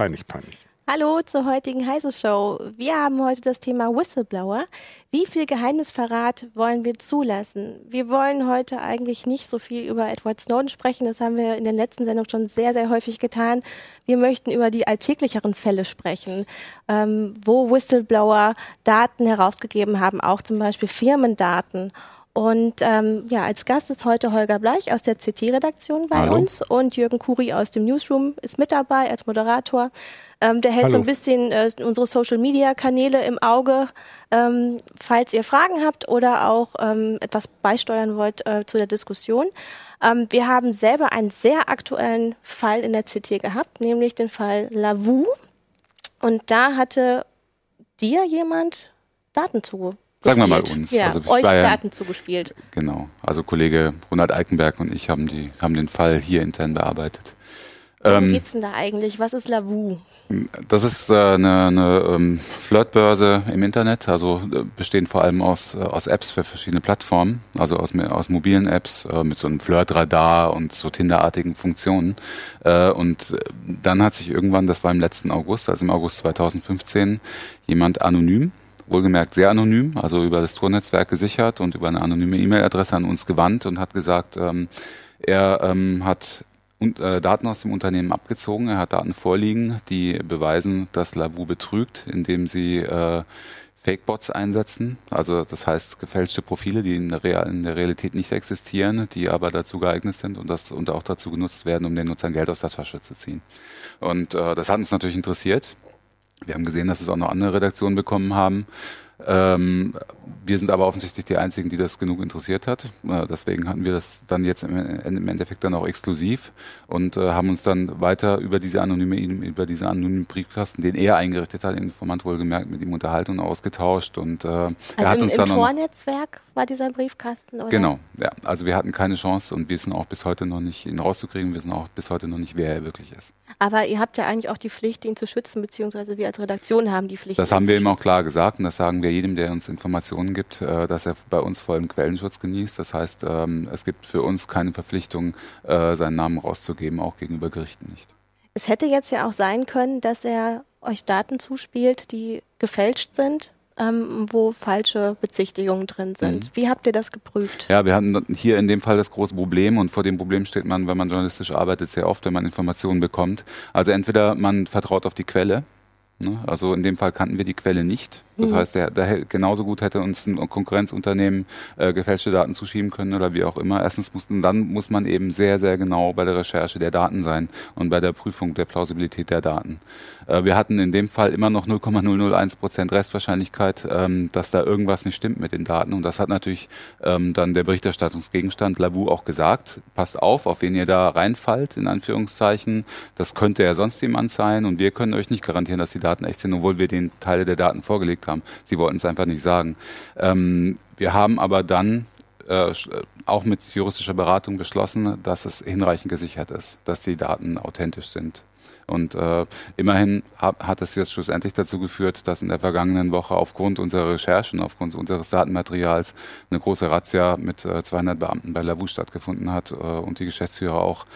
Peinlich, peinlich. Hallo zur heutigen Heise Show. Wir haben heute das Thema Whistleblower. Wie viel Geheimnisverrat wollen wir zulassen? Wir wollen heute eigentlich nicht so viel über Edward Snowden sprechen. Das haben wir in den letzten Sendungen schon sehr, sehr häufig getan. Wir möchten über die alltäglicheren Fälle sprechen, ähm, wo Whistleblower Daten herausgegeben haben, auch zum Beispiel Firmendaten. Und ähm, ja, als Gast ist heute Holger Bleich aus der CT-Redaktion bei Hallo. uns und Jürgen Kuri aus dem Newsroom ist mit dabei als Moderator. Ähm, der hält Hallo. so ein bisschen äh, unsere Social-Media-Kanäle im Auge. Ähm, falls ihr Fragen habt oder auch ähm, etwas beisteuern wollt äh, zu der Diskussion. Ähm, wir haben selber einen sehr aktuellen Fall in der CT gehabt, nämlich den Fall Lavu. Und da hatte dir jemand Daten zugebracht Sagen wir mal uns. Ja, also euch Daten ja, zugespielt. Genau. Also Kollege Ronald Eikenberg und ich haben, die, haben den Fall hier intern bearbeitet. Ähm, geht's denn da eigentlich? Was ist Lavu? Das ist äh, eine, eine ähm, Flirtbörse im Internet, also äh, bestehend vor allem aus, äh, aus Apps für verschiedene Plattformen, also aus, aus mobilen Apps äh, mit so einem Flirtradar und so Tinderartigen Funktionen. Äh, und äh, dann hat sich irgendwann, das war im letzten August, also im August 2015, jemand anonym wohlgemerkt sehr anonym, also über das Tornetzwerk gesichert und über eine anonyme E-Mail-Adresse an uns gewandt und hat gesagt, ähm, er ähm, hat und, äh, Daten aus dem Unternehmen abgezogen. Er hat Daten vorliegen, die beweisen, dass Lavu betrügt, indem sie äh, Fake-Bots einsetzen. Also das heißt gefälschte Profile, die in der, Real in der Realität nicht existieren, die aber dazu geeignet sind und, das, und auch dazu genutzt werden, um den Nutzern Geld aus der Tasche zu ziehen. Und äh, das hat uns natürlich interessiert. Wir haben gesehen, dass es auch noch andere Redaktionen bekommen haben. Ähm, wir sind aber offensichtlich die Einzigen, die das genug interessiert hat. Äh, deswegen hatten wir das dann jetzt im, im Endeffekt dann auch exklusiv und äh, haben uns dann weiter über diese anonyme, über diesen anonymen Briefkasten, den er eingerichtet hat, Informant wohlgemerkt, mit ihm unterhalten und ausgetauscht. Und äh, also er hat im, uns im dann Tornetzwerk war dieser Briefkasten, oder? Genau, ja. Also wir hatten keine Chance und wir wissen auch bis heute noch nicht, ihn rauszukriegen. Wir wissen auch bis heute noch nicht, wer er wirklich ist. Aber ihr habt ja eigentlich auch die Pflicht, ihn zu schützen, beziehungsweise wir als Redaktion haben die Pflicht. Das haben wir ihm auch klar gesagt und das sagen wir jedem, der uns Informationen gibt, äh, dass er bei uns vollen Quellenschutz genießt. Das heißt, ähm, es gibt für uns keine Verpflichtung, äh, seinen Namen rauszugeben, auch gegenüber Gerichten nicht. Es hätte jetzt ja auch sein können, dass er euch Daten zuspielt, die gefälscht sind ähm, wo falsche Bezichtigungen drin sind. Mhm. Wie habt ihr das geprüft? Ja, wir hatten hier in dem Fall das große Problem und vor dem Problem steht man, wenn man journalistisch arbeitet, sehr oft, wenn man Informationen bekommt. Also entweder man vertraut auf die Quelle, ne? also in dem Fall kannten wir die Quelle nicht. Das mhm. heißt, der, der genauso gut hätte uns ein Konkurrenzunternehmen äh, gefälschte Daten zuschieben können oder wie auch immer. Erstens muss, dann muss man eben sehr, sehr genau bei der Recherche der Daten sein und bei der Prüfung der Plausibilität der Daten. Äh, wir hatten in dem Fall immer noch 0,001 Prozent Restwahrscheinlichkeit, ähm, dass da irgendwas nicht stimmt mit den Daten. Und das hat natürlich ähm, dann der Berichterstattungsgegenstand Lavu auch gesagt. Passt auf, auf wen ihr da reinfallt, in Anführungszeichen. Das könnte ja sonst jemand sein und wir können euch nicht garantieren, dass die Daten echt sind, obwohl wir den Teile der Daten vorgelegt haben. Sie wollten es einfach nicht sagen. Ähm, wir haben aber dann äh, auch mit juristischer Beratung beschlossen, dass es hinreichend gesichert ist, dass die Daten authentisch sind. Und äh, immerhin hat, hat es jetzt schlussendlich dazu geführt, dass in der vergangenen Woche aufgrund unserer Recherchen, aufgrund unseres Datenmaterials eine große Razzia mit äh, 200 Beamten bei Lavu stattgefunden hat äh, und die Geschäftsführer auch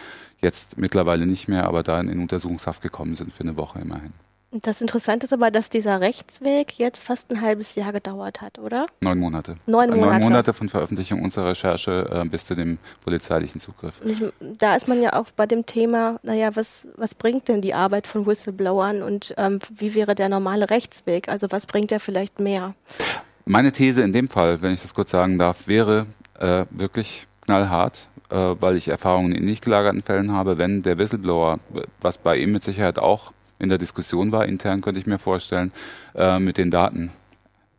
jetzt mittlerweile nicht mehr, aber da in Untersuchungshaft gekommen sind für eine Woche immerhin. Das Interessante ist aber, dass dieser Rechtsweg jetzt fast ein halbes Jahr gedauert hat, oder? Neun Monate. Neun Monate. Neun Monate von Veröffentlichung unserer Recherche äh, bis zu dem polizeilichen Zugriff. Ich, da ist man ja auch bei dem Thema, naja, was, was bringt denn die Arbeit von Whistleblowern und ähm, wie wäre der normale Rechtsweg? Also was bringt er vielleicht mehr? Meine These in dem Fall, wenn ich das kurz sagen darf, wäre äh, wirklich knallhart, äh, weil ich Erfahrungen in nicht gelagerten Fällen habe, wenn der Whistleblower, was bei ihm mit Sicherheit auch in der Diskussion war, intern könnte ich mir vorstellen, äh, mit den Daten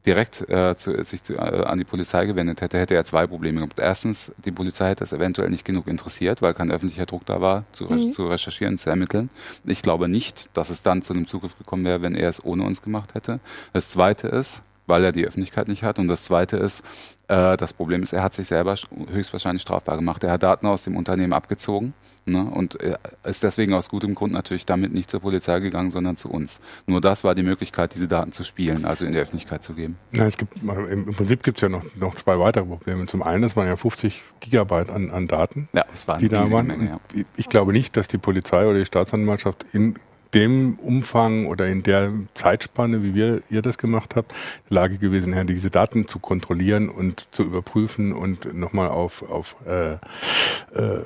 direkt äh, zu, sich zu, äh, an die Polizei gewendet hätte, hätte er zwei Probleme gehabt. Erstens, die Polizei hätte das eventuell nicht genug interessiert, weil kein öffentlicher Druck da war, zu, mhm. zu recherchieren, zu ermitteln. Ich glaube nicht, dass es dann zu einem Zugriff gekommen wäre, wenn er es ohne uns gemacht hätte. Das Zweite ist, weil er die Öffentlichkeit nicht hat. Und das Zweite ist, äh, das Problem ist, er hat sich selber höchstwahrscheinlich strafbar gemacht. Er hat Daten aus dem Unternehmen abgezogen Ne? Und er ist deswegen aus gutem Grund natürlich damit nicht zur Polizei gegangen, sondern zu uns. Nur das war die Möglichkeit, diese Daten zu spielen, also in der Öffentlichkeit zu geben. Ja, es gibt, Im Prinzip gibt es ja noch, noch zwei weitere Probleme. Zum einen, es waren ja 50 Gigabyte an, an Daten, ja, das die da waren. Menge, ja. Ich glaube nicht, dass die Polizei oder die Staatsanwaltschaft in dem Umfang oder in der Zeitspanne, wie wir, ihr das gemacht habt, in der Lage gewesen, ja, diese Daten zu kontrollieren und zu überprüfen und nochmal auf, auf äh, äh,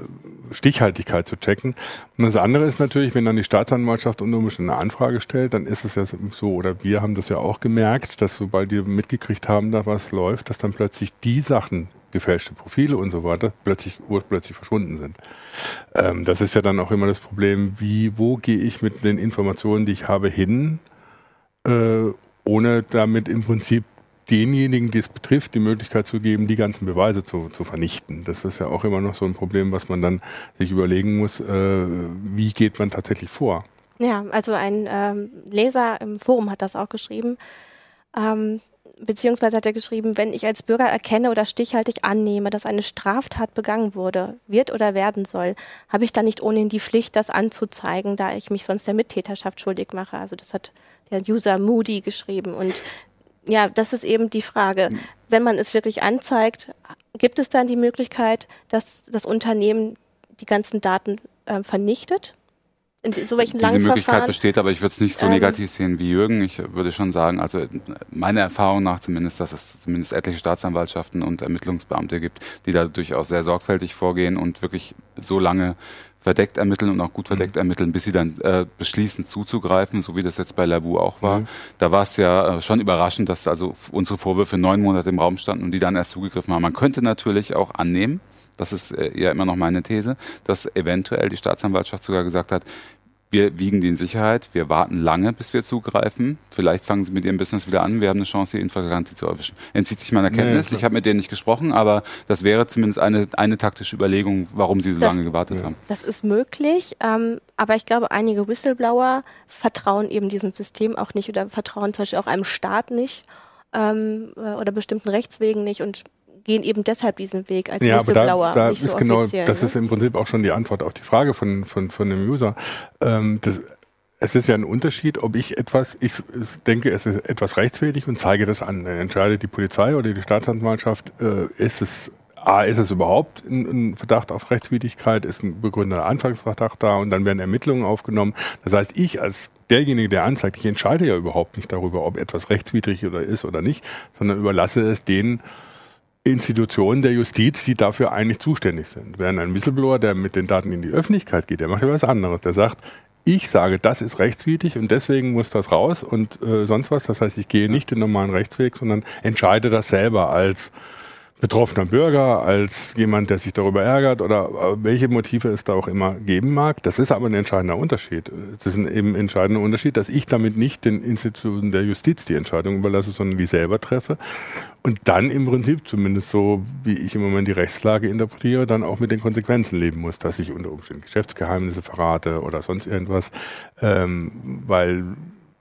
Stichhaltigkeit zu checken. Und das andere ist natürlich, wenn dann die Staatsanwaltschaft Umständen eine Anfrage stellt, dann ist es ja so, oder wir haben das ja auch gemerkt, dass sobald wir mitgekriegt haben, da was läuft, dass dann plötzlich die Sachen gefälschte Profile und so weiter plötzlich urplötzlich verschwunden sind. Ähm, das ist ja dann auch immer das Problem, wie, wo gehe ich mit den Informationen, die ich habe, hin, äh, ohne damit im Prinzip denjenigen, die es betrifft, die Möglichkeit zu geben, die ganzen Beweise zu, zu vernichten. Das ist ja auch immer noch so ein Problem, was man dann sich überlegen muss, äh, wie geht man tatsächlich vor. Ja, also ein ähm, Leser im Forum hat das auch geschrieben. Ähm, beziehungsweise hat er geschrieben, wenn ich als Bürger erkenne oder stichhaltig annehme, dass eine Straftat begangen wurde, wird oder werden soll, habe ich dann nicht ohnehin die Pflicht, das anzuzeigen, da ich mich sonst der Mittäterschaft schuldig mache. Also das hat der User Moody geschrieben. Und ja, das ist eben die Frage. Wenn man es wirklich anzeigt, gibt es dann die Möglichkeit, dass das Unternehmen die ganzen Daten äh, vernichtet? In so welchen Diese Möglichkeit Verfahren, besteht, aber ich würde es nicht so ähm, negativ sehen wie Jürgen. Ich würde schon sagen, also meiner Erfahrung nach zumindest, dass es zumindest etliche Staatsanwaltschaften und Ermittlungsbeamte gibt, die da durchaus sehr sorgfältig vorgehen und wirklich so lange verdeckt ermitteln und auch gut verdeckt mhm. ermitteln, bis sie dann äh, beschließen zuzugreifen, so wie das jetzt bei Labu auch war. Mhm. Da war es ja äh, schon überraschend, dass also unsere Vorwürfe neun Monate im Raum standen und die dann erst zugegriffen haben. Man könnte natürlich auch annehmen, das ist äh, ja immer noch meine These, dass eventuell die Staatsanwaltschaft sogar gesagt hat, wir wiegen die in Sicherheit, wir warten lange, bis wir zugreifen. Vielleicht fangen sie mit ihrem Business wieder an, wir haben eine Chance, die Infraganti zu erwischen. Entzieht sich meiner Kenntnis, nee, ich habe mit denen nicht gesprochen, aber das wäre zumindest eine, eine taktische Überlegung, warum sie so das, lange gewartet ja. haben. Das ist möglich, ähm, aber ich glaube, einige Whistleblower vertrauen eben diesem System auch nicht oder vertrauen zum Beispiel auch einem Staat nicht ähm, äh, oder bestimmten Rechtswegen nicht und gehen eben deshalb diesen Weg als ja, Whistleblower. Aber da, da ist so genau, das ne? ist im Prinzip auch schon die Antwort auf die Frage von, von, von dem User. Ähm, das, es ist ja ein Unterschied, ob ich etwas, ich denke, es ist etwas rechtswidrig und zeige das an. Dann entscheidet die Polizei oder die Staatsanwaltschaft, äh, ist es A, ist es überhaupt ein, Verdacht auf Rechtswidrigkeit, ist ein begründeter Anfangsverdacht da und dann werden Ermittlungen aufgenommen. Das heißt, ich als derjenige, der anzeigt, ich entscheide ja überhaupt nicht darüber, ob etwas rechtswidrig oder ist oder nicht, sondern überlasse es denen, Institutionen der Justiz, die dafür eigentlich zuständig sind. Während ein Whistleblower, der mit den Daten in die Öffentlichkeit geht, der macht ja was anderes. Der sagt, ich sage, das ist rechtswidrig und deswegen muss das raus und äh, sonst was. Das heißt, ich gehe nicht den normalen Rechtsweg, sondern entscheide das selber als betroffener Bürger, als jemand, der sich darüber ärgert oder äh, welche Motive es da auch immer geben mag. Das ist aber ein entscheidender Unterschied. Es ist ein eben entscheidender Unterschied, dass ich damit nicht den Institutionen der Justiz die Entscheidung überlasse, sondern die selber treffe. Und dann im Prinzip, zumindest so wie ich im Moment die Rechtslage interpretiere, dann auch mit den Konsequenzen leben muss, dass ich unter Umständen Geschäftsgeheimnisse verrate oder sonst irgendwas, ähm, weil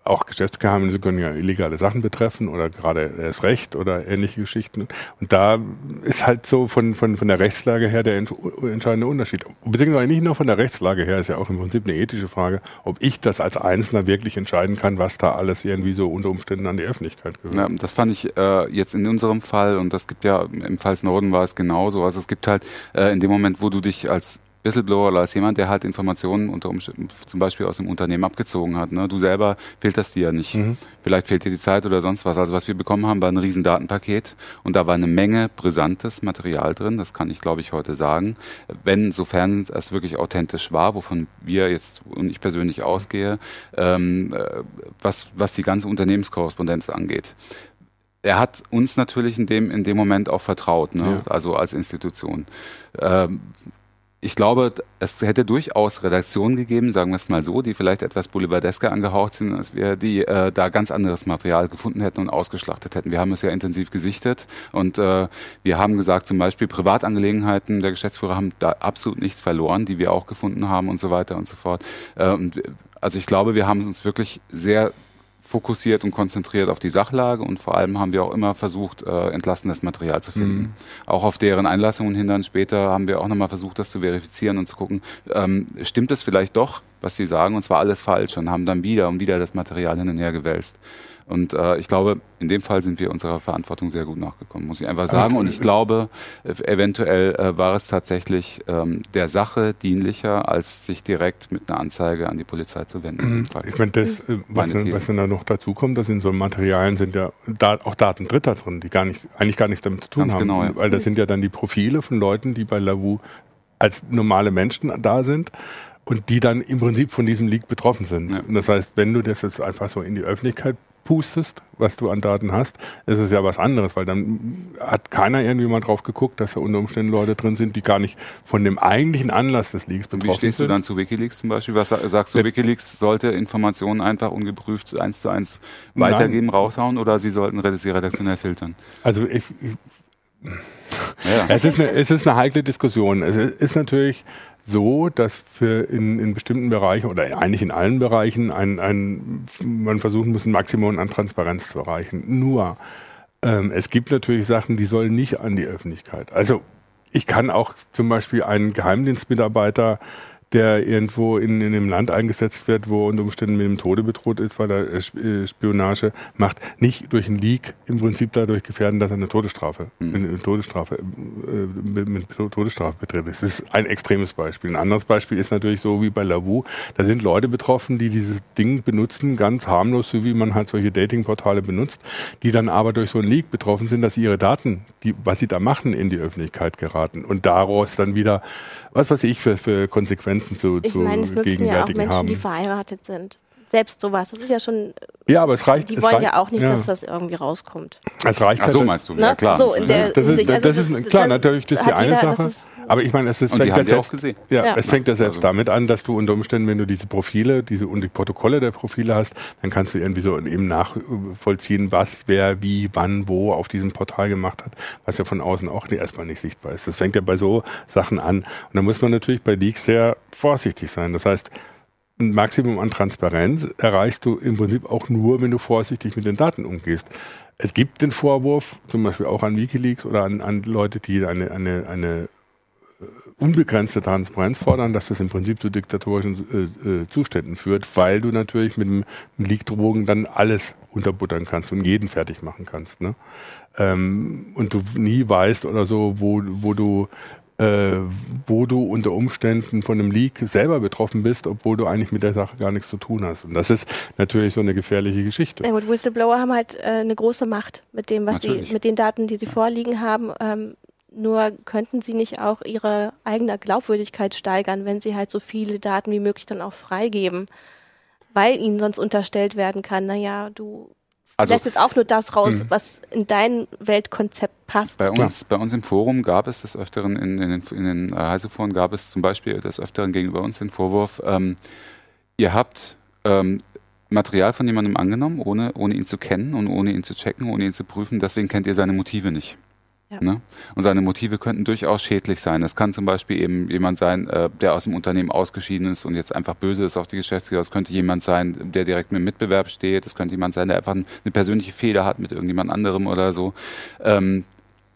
auch Geschäftsgeheimnisse können ja illegale Sachen betreffen oder gerade das Recht oder ähnliche Geschichten. Und da ist halt so von, von, von der Rechtslage her der entscheidende Unterschied. Beziehungsweise nicht nur von der Rechtslage her, ist ja auch im Prinzip eine ethische Frage, ob ich das als Einzelner wirklich entscheiden kann, was da alles irgendwie so unter Umständen an die Öffentlichkeit gehört. Ja, das fand ich äh, jetzt in unserem Fall, und das gibt ja, im Fall Snowden war es genauso, also es gibt halt äh, in dem Moment, wo du dich als Whistleblower als jemand, der halt Informationen unter Umständen zum Beispiel aus dem Unternehmen abgezogen hat. Ne? Du selber filterst die ja nicht. Mhm. Vielleicht fehlt dir die Zeit oder sonst was. Also was wir bekommen haben, war ein riesen Datenpaket und da war eine Menge brisantes Material drin. Das kann ich, glaube ich, heute sagen. Wenn, sofern es wirklich authentisch war, wovon wir jetzt und ich persönlich ausgehe, ähm, äh, was, was die ganze Unternehmenskorrespondenz angeht er hat uns natürlich in dem, in dem Moment auch vertraut, ne? Ja. also als Institution. Ähm, ich glaube, es hätte durchaus Redaktionen gegeben, sagen wir es mal so, die vielleicht etwas boulevardesker angehaucht sind, als wir, die äh, da ganz anderes Material gefunden hätten und ausgeschlachtet hätten. Wir haben es ja intensiv gesichtet und äh, wir haben gesagt, zum Beispiel Privatangelegenheiten der Geschäftsführer haben da absolut nichts verloren, die wir auch gefunden haben und so weiter und so fort. Äh, und, also ich glaube, wir haben uns wirklich sehr fokussiert und konzentriert auf die Sachlage und vor allem haben wir auch immer versucht, äh, entlassenes Material zu finden. Mhm. Auch auf deren Einlassungen hin dann später haben wir auch nochmal versucht, das zu verifizieren und zu gucken, ähm, stimmt es vielleicht doch, was sie sagen, und zwar alles falsch und haben dann wieder und wieder das Material hin und her gewälzt. Und äh, ich glaube, in dem Fall sind wir unserer Verantwortung sehr gut nachgekommen, muss ich einfach sagen. Und ich glaube, eventuell äh, war es tatsächlich ähm, der Sache dienlicher, als sich direkt mit einer Anzeige an die Polizei zu wenden. Mhm. Ich meine, das, äh, was, was dann noch dazu kommt, dass in so Materialien sind ja da, auch Daten Dritter drin, die gar nicht, eigentlich gar nichts damit zu tun Ganz haben. Genau, ja. Weil das sind ja dann die Profile von Leuten, die bei Lavu als normale Menschen da sind und die dann im Prinzip von diesem Leak betroffen sind. Ja. Und das heißt, wenn du das jetzt einfach so in die Öffentlichkeit pustest, was du an Daten hast, ist es ja was anderes, weil dann hat keiner irgendwie mal drauf geguckt, dass da unter Umständen Leute drin sind, die gar nicht von dem eigentlichen Anlass des Leaks betroffen sind. Wie stehst sind. du dann zu Wikileaks zum Beispiel? Was sagst du, Wikileaks sollte Informationen einfach ungeprüft eins zu eins weitergeben, Nein. raushauen oder sie sollten sie redaktionell filtern? Also ich, ich ja. es, ist eine, es ist eine heikle Diskussion. Es ist natürlich so, dass für in, in bestimmten Bereichen oder eigentlich in allen Bereichen ein, ein, man versuchen muss, ein Maximum an Transparenz zu erreichen. Nur, ähm, es gibt natürlich Sachen, die sollen nicht an die Öffentlichkeit. Also ich kann auch zum Beispiel einen Geheimdienstmitarbeiter der irgendwo in, in einem Land eingesetzt wird, wo unter Umständen mit dem Tode bedroht ist, weil er äh, Spionage macht, nicht durch einen Leak im Prinzip dadurch gefährden, dass er eine Todesstrafe, mhm. eine Todesstrafe, äh, mit, mit Todesstrafe betritt. Das ist ein extremes Beispiel. Ein anderes Beispiel ist natürlich so wie bei Lavu. Da sind Leute betroffen, die dieses Ding benutzen, ganz harmlos, so wie man halt solche Datingportale benutzt, die dann aber durch so einen Leak betroffen sind, dass ihre Daten, die, was sie da machen, in die Öffentlichkeit geraten und daraus dann wieder was weiß ich für, für Konsequenzen zu, ich zu meine, es nutzen ja auch Menschen, haben. die verheiratet sind. Selbst sowas, das ist ja schon. Ja, aber es reicht. Die es wollen reicht, ja auch nicht, ja. dass das irgendwie rauskommt. Es reicht. Ach so halt- meinst du? Ja, klar. So, in der, das ist, das also ist klar, natürlich, das ist die eine jeder, Sache. Aber ich meine, es ist fängt ja selbst, gesehen. Ja, ja, es fängt ja selbst also. damit an, dass du unter Umständen, wenn du diese Profile, diese und die Protokolle der Profile hast, dann kannst du irgendwie so eben nachvollziehen, was, wer, wie, wann, wo auf diesem Portal gemacht hat, was ja von außen auch erstmal nicht sichtbar ist. Das fängt ja bei so Sachen an. Und da muss man natürlich bei Leaks sehr vorsichtig sein. Das heißt, ein Maximum an Transparenz erreichst du im Prinzip auch nur, wenn du vorsichtig mit den Daten umgehst. Es gibt den Vorwurf, zum Beispiel auch an Wikileaks oder an, an Leute, die eine, eine, eine unbegrenzte Transparenz fordern, dass das im Prinzip zu diktatorischen äh, äh, Zuständen führt, weil du natürlich mit dem Leak-Drogen dann alles unterbuttern kannst und jeden fertig machen kannst. Ne? Ähm, und du nie weißt oder so, wo, wo du äh, wo du unter Umständen von einem Leak selber betroffen bist, obwohl du eigentlich mit der Sache gar nichts zu tun hast. Und das ist natürlich so eine gefährliche Geschichte. Ja gut, Whistleblower haben halt äh, eine große Macht mit dem, was natürlich. sie, mit den Daten, die sie vorliegen haben. Ähm, nur könnten sie nicht auch ihre eigene Glaubwürdigkeit steigern, wenn sie halt so viele Daten wie möglich dann auch freigeben, weil ihnen sonst unterstellt werden kann, naja, du also, lässt jetzt auch nur das raus, mh. was in dein Weltkonzept passt. Bei uns, bei uns im Forum gab es des Öfteren, in, in den, in den äh, Heiseforen gab es zum Beispiel des Öfteren gegenüber uns den Vorwurf, ähm, ihr habt ähm, Material von jemandem angenommen, ohne, ohne ihn zu kennen und ohne ihn zu checken, ohne ihn zu prüfen, deswegen kennt ihr seine Motive nicht. Ja. Ne? Und seine Motive könnten durchaus schädlich sein. Es kann zum Beispiel eben jemand sein, äh, der aus dem Unternehmen ausgeschieden ist und jetzt einfach böse ist auf die Geschäftsführer. Es könnte jemand sein, der direkt mit dem Mitbewerb steht. Es könnte jemand sein, der einfach eine persönliche Fehler hat mit irgendjemand anderem oder so. Ähm,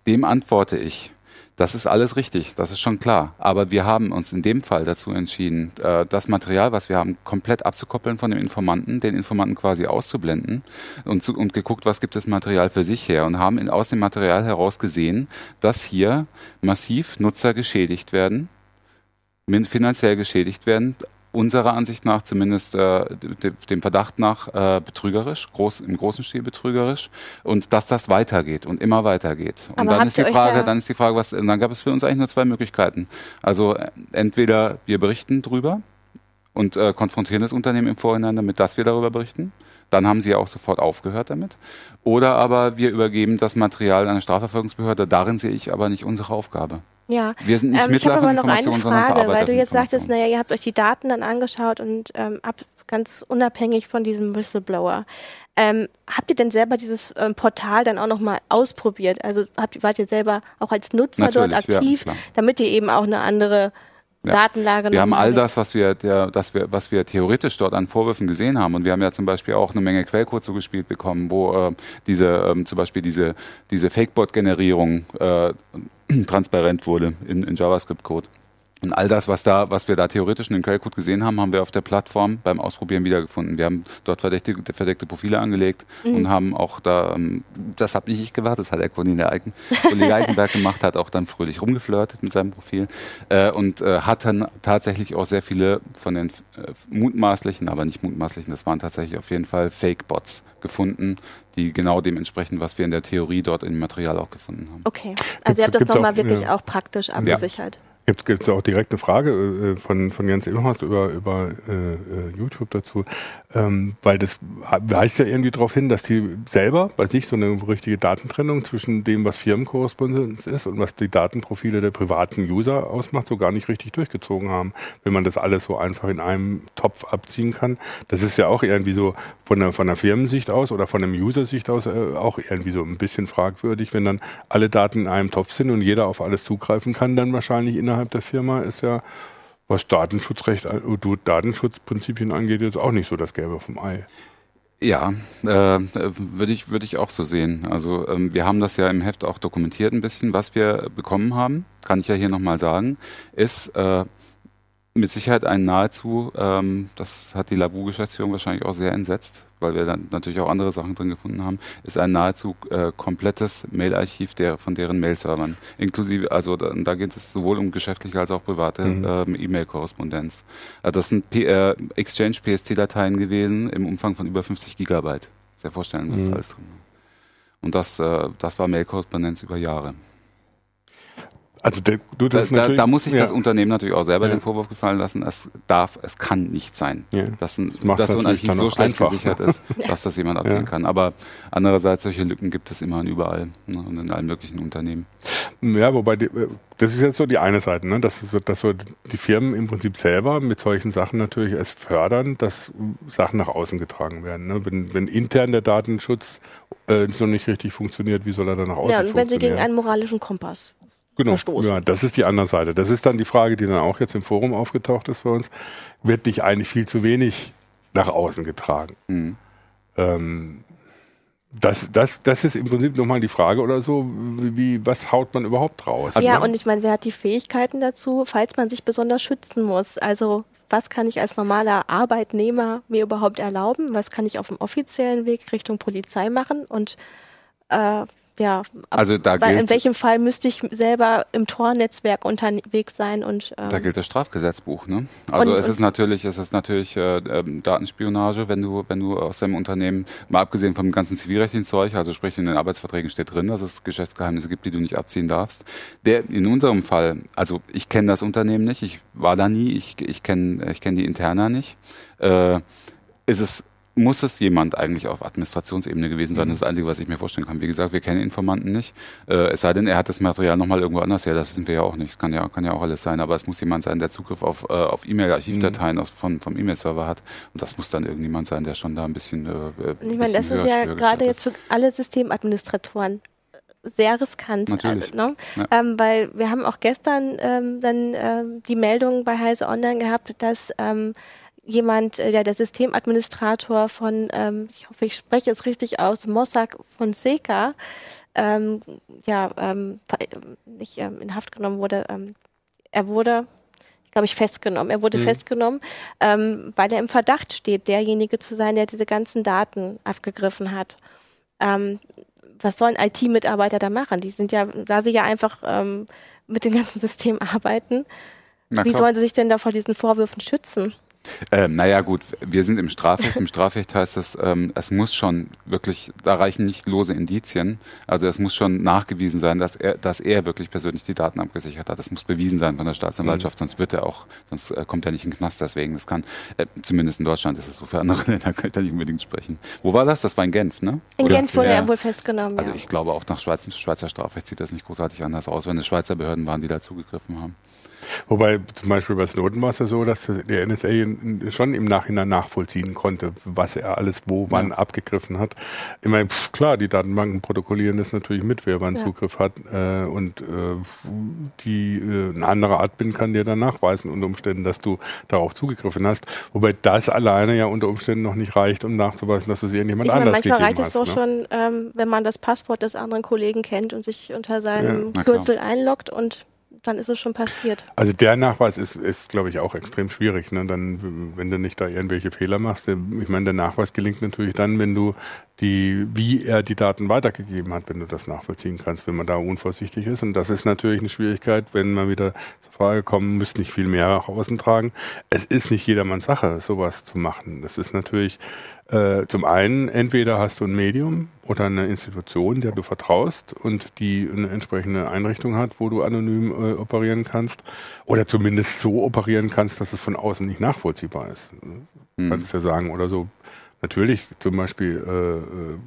dem antworte ich, das ist alles richtig, das ist schon klar. Aber wir haben uns in dem Fall dazu entschieden, äh, das Material, was wir haben, komplett abzukoppeln von dem Informanten, den Informanten quasi auszublenden und, zu, und geguckt, was gibt das Material für sich her und haben in, aus dem Material heraus gesehen, dass hier massiv Nutzer geschädigt werden, finanziell geschädigt werden, unserer Ansicht nach zumindest äh, dem Verdacht nach äh, betrügerisch, groß, im großen Stil betrügerisch und dass das weitergeht und immer weitergeht. Und dann ist die Frage, da dann ist die Frage, was, dann gab es für uns eigentlich nur zwei Möglichkeiten. Also äh, entweder wir berichten drüber und äh, konfrontieren das Unternehmen im Vorhinein damit, dass wir darüber berichten. Dann haben sie ja auch sofort aufgehört damit. Oder aber wir übergeben das Material einer Strafverfolgungsbehörde. Darin sehe ich aber nicht unsere Aufgabe. Ja, wir sind nicht ähm, ich habe aber noch eine Frage, weil du jetzt sagtest, naja, ihr habt euch die Daten dann angeschaut und ähm, ab, ganz unabhängig von diesem Whistleblower. Ähm, habt ihr denn selber dieses ähm, Portal dann auch nochmal ausprobiert? Also habt, wart ihr selber auch als Nutzer Natürlich, dort aktiv, ja, damit ihr eben auch eine andere ja. Datenlage. Wir haben all das, was wir, der, das wir, was wir theoretisch dort an Vorwürfen gesehen haben. Und wir haben ja zum Beispiel auch eine Menge Quellcode zugespielt bekommen, wo äh, diese, ähm, zum Beispiel diese, diese Fakebot-Generierung äh, transparent wurde in, in JavaScript-Code. Und all das, was da, was wir da theoretisch in den Quellcode gesehen haben, haben wir auf der Plattform beim Ausprobieren wiedergefunden. Wir haben dort verdächtige, verdeckte Profile angelegt mhm. und haben auch da, ähm, das habe nicht ich gemacht, das hat der Kollege Eichen, Kollege Eichenberg gemacht, hat auch dann fröhlich rumgeflirtet mit seinem Profil äh, und äh, hat dann tatsächlich auch sehr viele von den äh, mutmaßlichen, aber nicht mutmaßlichen, das waren tatsächlich auf jeden Fall Fake-Bots gefunden, die genau dem entsprechen, was wir in der Theorie dort im Material auch gefunden haben. Okay, also ihr habt das nochmal wirklich ja. auch praktisch abgesichert. Ja. Gibt es auch direkt eine Frage äh, von, von Jens Ilhorst über, über äh, äh, YouTube dazu, ähm, weil das weist ja irgendwie darauf hin, dass die selber bei sich so eine richtige Datentrennung zwischen dem, was Firmenkorrespondenz ist und was die Datenprofile der privaten User ausmacht, so gar nicht richtig durchgezogen haben, wenn man das alles so einfach in einem Topf abziehen kann. Das ist ja auch irgendwie so von der, von der Firmensicht aus oder von der User-Sicht aus äh, auch irgendwie so ein bisschen fragwürdig, wenn dann alle Daten in einem Topf sind und jeder auf alles zugreifen kann, dann wahrscheinlich innerhalb innerhalb der Firma ist ja, was Datenschutzrecht, äh, Datenschutzprinzipien angeht, jetzt auch nicht so das Gelbe vom Ei. Ja, äh, würde ich, würde ich auch so sehen. Also ähm, wir haben das ja im Heft auch dokumentiert ein bisschen. Was wir bekommen haben, kann ich ja hier nochmal sagen, ist äh, mit Sicherheit ein nahezu, ähm, das hat die Labu-Geschäftsführung wahrscheinlich auch sehr entsetzt, weil wir dann natürlich auch andere Sachen drin gefunden haben, ist ein nahezu äh, komplettes Mailarchiv der, von deren Mail-Servern. Inklusive, also da, da, geht es sowohl um geschäftliche als auch private mhm. ähm, E-Mail-Korrespondenz. Also das sind P äh, Exchange PST-Dateien gewesen im Umfang von über 50 Gigabyte. Sehr vorstellen, was mhm. da alles drin war. Und das, äh, das war Mail-Korrespondenz über Jahre. Also der, du das da, da, da muss sich ja. das Unternehmen natürlich auch selber ja. den Vorwurf gefallen lassen, es darf, es kann nicht sein, ja. dass, ein, dass so ein Archiv so schlecht einfach. gesichert ist, dass das jemand absehen kann. Aber andererseits, solche Lücken gibt es immer und überall ne, und in allen möglichen Unternehmen. Ja, wobei, die, das ist jetzt so die eine Seite, ne? dass, dass so die Firmen im Prinzip selber mit solchen Sachen natürlich es fördern, dass Sachen nach außen getragen werden. Ne? Wenn, wenn intern der Datenschutz äh, so nicht richtig funktioniert, wie soll er dann nach außen Ja, und wenn sie gegen einen moralischen Kompass genau. verstoßen. Ja, das ist die andere Seite. Das ist dann die Frage, die dann auch jetzt im Forum aufgetaucht ist bei uns. Wird nicht eigentlich viel zu wenig nach außen getragen? Mhm. Ähm, das, das, das ist im Prinzip nochmal die Frage oder so, wie, was haut man überhaupt raus? Also ja, und ich meine, wer hat die Fähigkeiten dazu, falls man sich besonders schützen muss? Also was kann ich als normaler Arbeitnehmer mir überhaupt erlauben? Was kann ich auf dem offiziellen Weg Richtung Polizei machen? Und äh, ja, also da weil in welchem Fall müsste ich selber im Tor-Netzwerk unterwegs sein und ähm, da gilt das Strafgesetzbuch, ne? Also und, es ist natürlich, es ist natürlich äh, ähm, Datenspionage, wenn du, wenn du aus deinem Unternehmen, mal abgesehen vom ganzen zivilrechtlichen Zeug, also sprich in den Arbeitsverträgen steht drin, dass es Geschäftsgeheimnisse gibt, die du nicht abziehen darfst. Der in unserem Fall, also ich kenne das Unternehmen nicht, ich war da nie, ich, ich kenne ich kenn die Interna nicht. Äh, ist es muss es jemand eigentlich auf Administrationsebene gewesen sein. Das ist das Einzige, was ich mir vorstellen kann. Wie gesagt, wir kennen Informanten nicht. Äh, es sei denn, er hat das Material nochmal irgendwo anders her. Das sind wir ja auch nicht. Kann ja, kann ja auch alles sein. Aber es muss jemand sein, der Zugriff auf, äh, auf E-Mail-Archivdateien mhm. vom, vom E-Mail-Server hat. Und das muss dann irgendjemand sein, der schon da ein bisschen. Äh, äh ich meine, das ist ja gerade jetzt für alle Systemadministratoren sehr riskant, Natürlich. Äh, ne? ja. ähm, weil wir haben auch gestern ähm, dann ähm, die Meldung bei Heise Online gehabt, dass ähm, jemand, äh, der der Systemadministrator von, ähm, ich hoffe, ich spreche es richtig aus, Mossack Fonseca, ähm, ja, ähm, nicht ähm, in Haft genommen wurde. Ähm, er wurde, glaube ich, festgenommen. Er wurde mhm. festgenommen, ähm, weil er im Verdacht steht, derjenige zu sein, der diese ganzen Daten abgegriffen hat. Ähm, was sollen IT-Mitarbeiter da machen? Die sind ja, da sie ja einfach ähm, mit dem ganzen System arbeiten. Wie sollen sie sich denn da vor diesen Vorwürfen schützen? Ähm, naja, gut, wir sind im Strafrecht. Im Strafrecht heißt es, ähm, es muss schon wirklich, da reichen nicht lose Indizien. Also es muss schon nachgewiesen sein, dass er, dass er wirklich persönlich die Daten abgesichert hat. Das muss bewiesen sein von der Staatsanwaltschaft, mhm. sonst wird er auch, sonst äh, kommt er nicht in den Knast deswegen. Das kann, äh, zumindest in Deutschland ist es so, für andere Länder kann ich da nicht unbedingt sprechen. Wo war das? Das war in Genf, ne? In Oder? Genf wurde ja. er wohl festgenommen. Also ich glaube auch nach Schweiz, Schweizer Strafrecht sieht das nicht großartig anders aus, wenn es Schweizer Behörden waren, die da zugegriffen haben. Wobei zum Beispiel bei Snowden war es ja so, dass der NSA schon im Nachhinein nachvollziehen konnte, was er alles wo, wann ja. abgegriffen hat. Ich meine, pff, klar, die Datenbanken protokollieren das natürlich mit, wer wann ja. Zugriff hat. Äh, und äh, die äh, eine andere Art bin kann dir dann nachweisen unter Umständen, dass du darauf zugegriffen hast. Wobei das alleine ja unter Umständen noch nicht reicht, um nachzuweisen, dass du es irgendjemand ich anders gegeben hast. Manchmal reicht es doch ne? schon, ähm, wenn man das Passwort des anderen Kollegen kennt und sich unter seinem ja. Kürzel einloggt und dann ist es schon passiert. Also der Nachweis ist, ist glaube ich, auch extrem schwierig. Ne? Dann, wenn du nicht da irgendwelche Fehler machst. Ich meine, der Nachweis gelingt natürlich dann, wenn du die, wie er die Daten weitergegeben hat, wenn du das nachvollziehen kannst, wenn man da unvorsichtig ist. Und das ist natürlich eine Schwierigkeit, wenn man wieder zur Frage kommen, müsst nicht viel mehr nach außen tragen. Es ist nicht jedermanns Sache, sowas zu machen. Das ist natürlich äh, zum einen, entweder hast du ein Medium oder eine Institution, der du vertraust und die eine entsprechende Einrichtung hat, wo du anonym äh, operieren kannst oder zumindest so operieren kannst, dass es von außen nicht nachvollziehbar ist. Mhm. Kannst ja sagen oder so. Natürlich, zum Beispiel äh, äh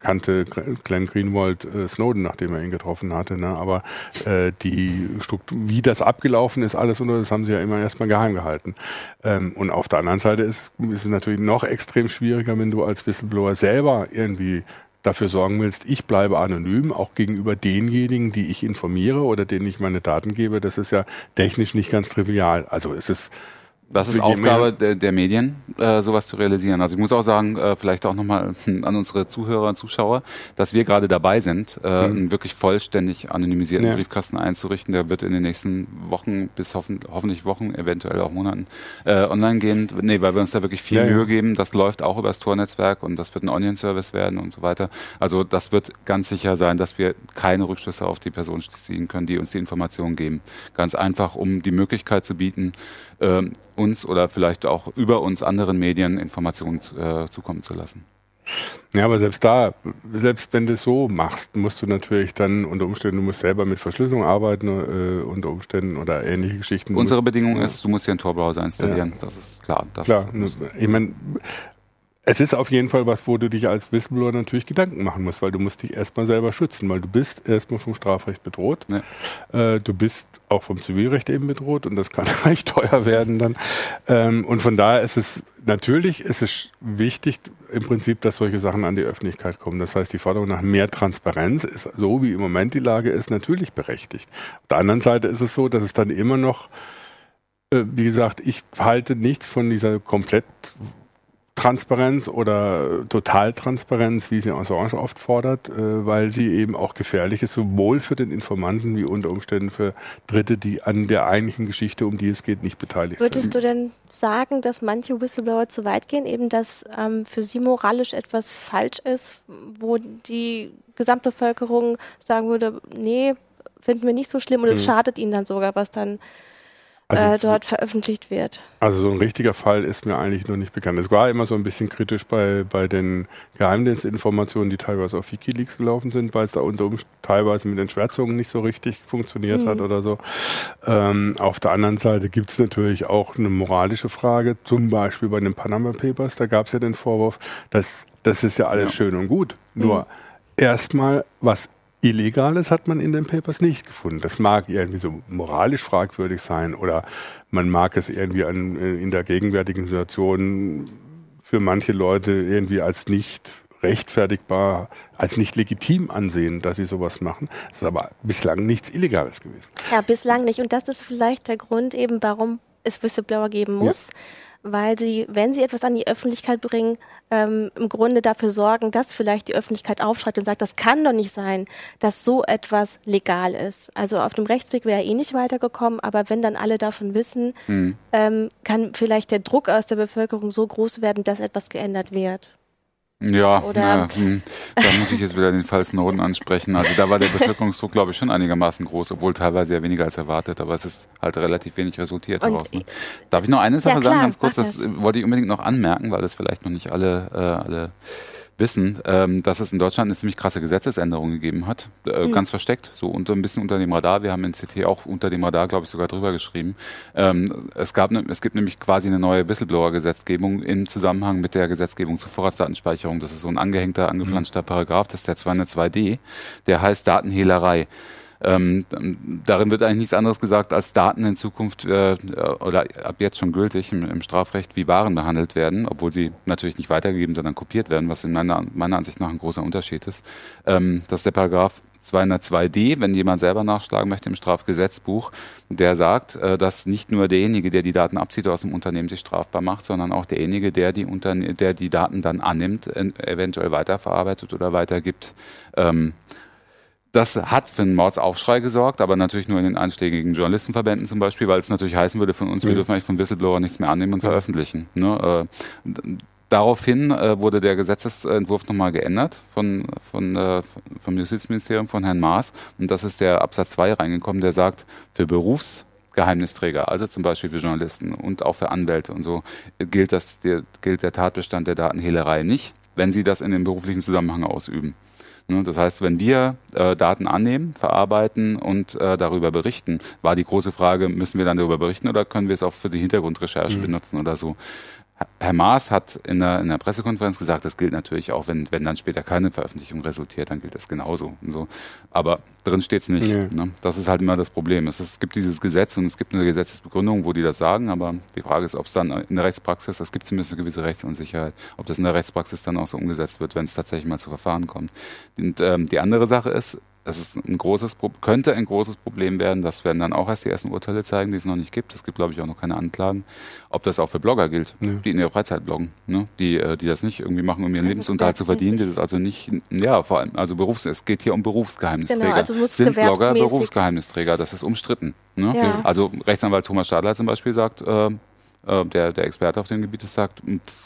kannte Glenn Greenwald äh, Snowden, nachdem er ihn getroffen hatte. Ne? Aber äh, die Struktur, wie das abgelaufen ist, alles und das haben sie ja immer erstmal geheim gehalten. Ähm, und auf der anderen Seite ist, ist es natürlich noch extrem schwieriger, wenn du als Whistleblower selber irgendwie dafür sorgen willst, ich bleibe anonym, auch gegenüber denjenigen, die ich informiere oder denen ich meine Daten gebe. Das ist ja technisch nicht ganz trivial. Also es ist das ist Aufgabe der, der, Medien, äh, sowas zu realisieren. Also ich muss auch sagen, äh, vielleicht auch nochmal an unsere Zuhörer und Zuschauer, dass wir gerade dabei sind, äh, mhm. einen wirklich vollständig anonymisierten ja. Briefkasten einzurichten. Der wird in den nächsten Wochen bis hoffen, hoffentlich Wochen, eventuell auch Monaten äh, online gehen. Nee, weil wir uns da wirklich viel ja, Mühe ja. geben. Das läuft auch über das Tor-Netzwerk und das wird ein Onion-Service werden und so weiter. Also das wird ganz sicher sein, dass wir keine Rückschlüsse auf die Person ziehen können, die uns die Informationen geben. Ganz einfach, um die Möglichkeit zu bieten, äh, uns oder vielleicht auch über uns anderen Medien Informationen äh, zukommen zu lassen. Ja, aber selbst da, selbst wenn du es so machst, musst du natürlich dann unter Umständen, du musst selber mit Verschlüsselung arbeiten, äh, unter Umständen oder ähnliche Geschichten. Unsere Bedingung ja. ist, du musst dir einen Tor-Browser installieren. Ja. Das ist klar. Das klar. Ich meine, es ist auf jeden Fall was, wo du dich als Whistleblower natürlich Gedanken machen musst, weil du musst dich erstmal selber schützen, weil du bist erstmal vom Strafrecht bedroht. Ja. Äh, du bist auch vom Zivilrecht eben bedroht und das kann recht teuer werden dann. Ähm, und von daher ist es natürlich ist es wichtig im Prinzip, dass solche Sachen an die Öffentlichkeit kommen. Das heißt, die Forderung nach mehr Transparenz ist so wie im Moment die Lage ist natürlich berechtigt. Auf der anderen Seite ist es so, dass es dann immer noch äh, wie gesagt, ich halte nichts von dieser komplett Transparenz oder Totaltransparenz, wie sie Assange oft fordert, äh, weil sie eben auch gefährlich ist, sowohl für den Informanten wie unter Umständen für Dritte, die an der eigentlichen Geschichte, um die es geht, nicht beteiligt Würdest sind. Würdest du denn sagen, dass manche Whistleblower zu weit gehen, eben dass ähm, für sie moralisch etwas falsch ist, wo die Gesamtbevölkerung sagen würde, nee, finden wir nicht so schlimm und es mhm. schadet ihnen dann sogar, was dann also, äh, dort veröffentlicht wird. Also so ein richtiger Fall ist mir eigentlich noch nicht bekannt. Es war immer so ein bisschen kritisch bei, bei den Geheimdienstinformationen, die teilweise auf Wikileaks gelaufen sind, weil es da unter teilweise mit den Schwärzungen nicht so richtig funktioniert mhm. hat oder so. Ähm, auf der anderen Seite gibt es natürlich auch eine moralische Frage, zum Beispiel bei den Panama Papers, da gab es ja den Vorwurf, dass das ist ja alles ja. schön und gut. Nur mhm. erstmal, was Illegales hat man in den Papers nicht gefunden. Das mag irgendwie so moralisch fragwürdig sein oder man mag es irgendwie an, äh, in der gegenwärtigen Situation für manche Leute irgendwie als nicht rechtfertigbar, als nicht legitim ansehen, dass sie sowas machen. Das ist aber bislang nichts Illegales gewesen. Ja, bislang nicht. Und das ist vielleicht der Grund eben, warum es Whistleblower geben muss. Ja weil sie, wenn sie etwas an die Öffentlichkeit bringen, ähm, im Grunde dafür sorgen, dass vielleicht die Öffentlichkeit aufschreibt und sagt, das kann doch nicht sein, dass so etwas legal ist. Also auf dem Rechtsweg wäre er eh nicht weitergekommen, aber wenn dann alle davon wissen, mhm. ähm, kann vielleicht der Druck aus der Bevölkerung so groß werden, dass etwas geändert wird. Ja, na, hm, da muss ich jetzt wieder den Fall Snowden ansprechen. Also da war der Bevölkerungsdruck, glaube ich, schon einigermaßen groß, obwohl teilweise ja weniger als erwartet, aber es ist halt relativ wenig resultiert daraus. Ne? Darf ich noch eine Sache ja, sagen, ganz kurz? Das, das wollte ich unbedingt noch anmerken, weil das vielleicht noch nicht alle, äh, alle wissen, ähm, dass es in Deutschland eine ziemlich krasse Gesetzesänderung gegeben hat, äh, mhm. ganz versteckt, so unter ein bisschen unter dem Radar. Wir haben in CT auch unter dem Radar, glaube ich, sogar drüber geschrieben. Ähm, es gab, ne, es gibt nämlich quasi eine neue Whistleblower-Gesetzgebung im Zusammenhang mit der Gesetzgebung zur Vorratsdatenspeicherung. Das ist so ein angehängter, angeflanschter mhm. Paragraph, das ist der 202d, der heißt Datenhehlerei. Ähm, darin wird eigentlich nichts anderes gesagt, als Daten in Zukunft äh, oder ab jetzt schon gültig im, im, Strafrecht wie Waren behandelt werden, obwohl sie natürlich nicht weitergegeben, sondern kopiert werden, was in meiner, meiner Ansicht nach ein großer Unterschied ist. Ähm, das ist der Paragraph 202d, wenn jemand selber nachschlagen möchte im Strafgesetzbuch, der sagt, äh, dass nicht nur derjenige, der die Daten abzieht aus dem Unternehmen, sich strafbar macht, sondern auch derjenige, der die, Unterne der die Daten dann annimmt, eventuell weiterverarbeitet oder weitergibt. Ähm, das hat für einen Mordsaufschrei gesorgt, aber natürlich nur in den einschlägigen Journalistenverbänden zum Beispiel, weil es natürlich heißen würde von uns, wir dürfen eigentlich von Whistleblower nichts mehr annehmen und veröffentlichen. Ne? Äh, daraufhin äh, wurde der Gesetzesentwurf nochmal geändert von, von, äh, vom Justizministerium von Herrn Maas und das ist der Absatz 2 reingekommen, der sagt, für Berufsgeheimnisträger, also zum Beispiel für Journalisten und auch für Anwälte und so, gilt, das, der, gilt der Tatbestand der Datenhehlerei nicht, wenn sie das in dem beruflichen Zusammenhang ausüben. Ne, das heißt, wenn wir äh, Daten annehmen, verarbeiten und äh, darüber berichten, war die große Frage, müssen wir dann darüber berichten oder können wir es auch für die Hintergrundrecherche mhm. benutzen oder so. Herr Maas hat in der, in der Pressekonferenz gesagt, das gilt natürlich auch, wenn, wenn dann später keine Veröffentlichung resultiert, dann gilt das genauso. Und so. Aber drin steht es nicht. Ja. Ne? Das ist halt immer das Problem. Es, es, gibt dieses Gesetz und es gibt eine Gesetzesbegründung, wo die das sagen, aber die Frage ist, ob es dann in der Rechtspraxis, es gibt zumindest eine gewisse Rechtsunsicherheit, ob das in der Rechtspraxis dann auch so umgesetzt wird, wenn es tatsächlich mal zu Verfahren kommt. Und ähm, die andere Sache ist, das ist ein großes, könnte ein großes Problem werden. Das werden dann auch erst die ersten Urteile zeigen, die es noch nicht gibt. Es gibt, glaube ich, auch noch keine Anklagen. Ob das auch für Blogger gilt, ja. die in ihrer Freizeit bloggen, ne? die, äh, die das nicht irgendwie machen, um ihren also Lebensunterhalt zu verdienen, die das also nicht, ja, vor allem, also Berufs, es geht hier um Berufsgeheimnisträger. Genau, also Sind Blogger Berufsgeheimnisträger? Das ist umstritten. Ne? Ja. Also Rechtsanwalt Thomas Stadler zum Beispiel sagt, äh, äh der, der Experte auf dem Gebiet sagt,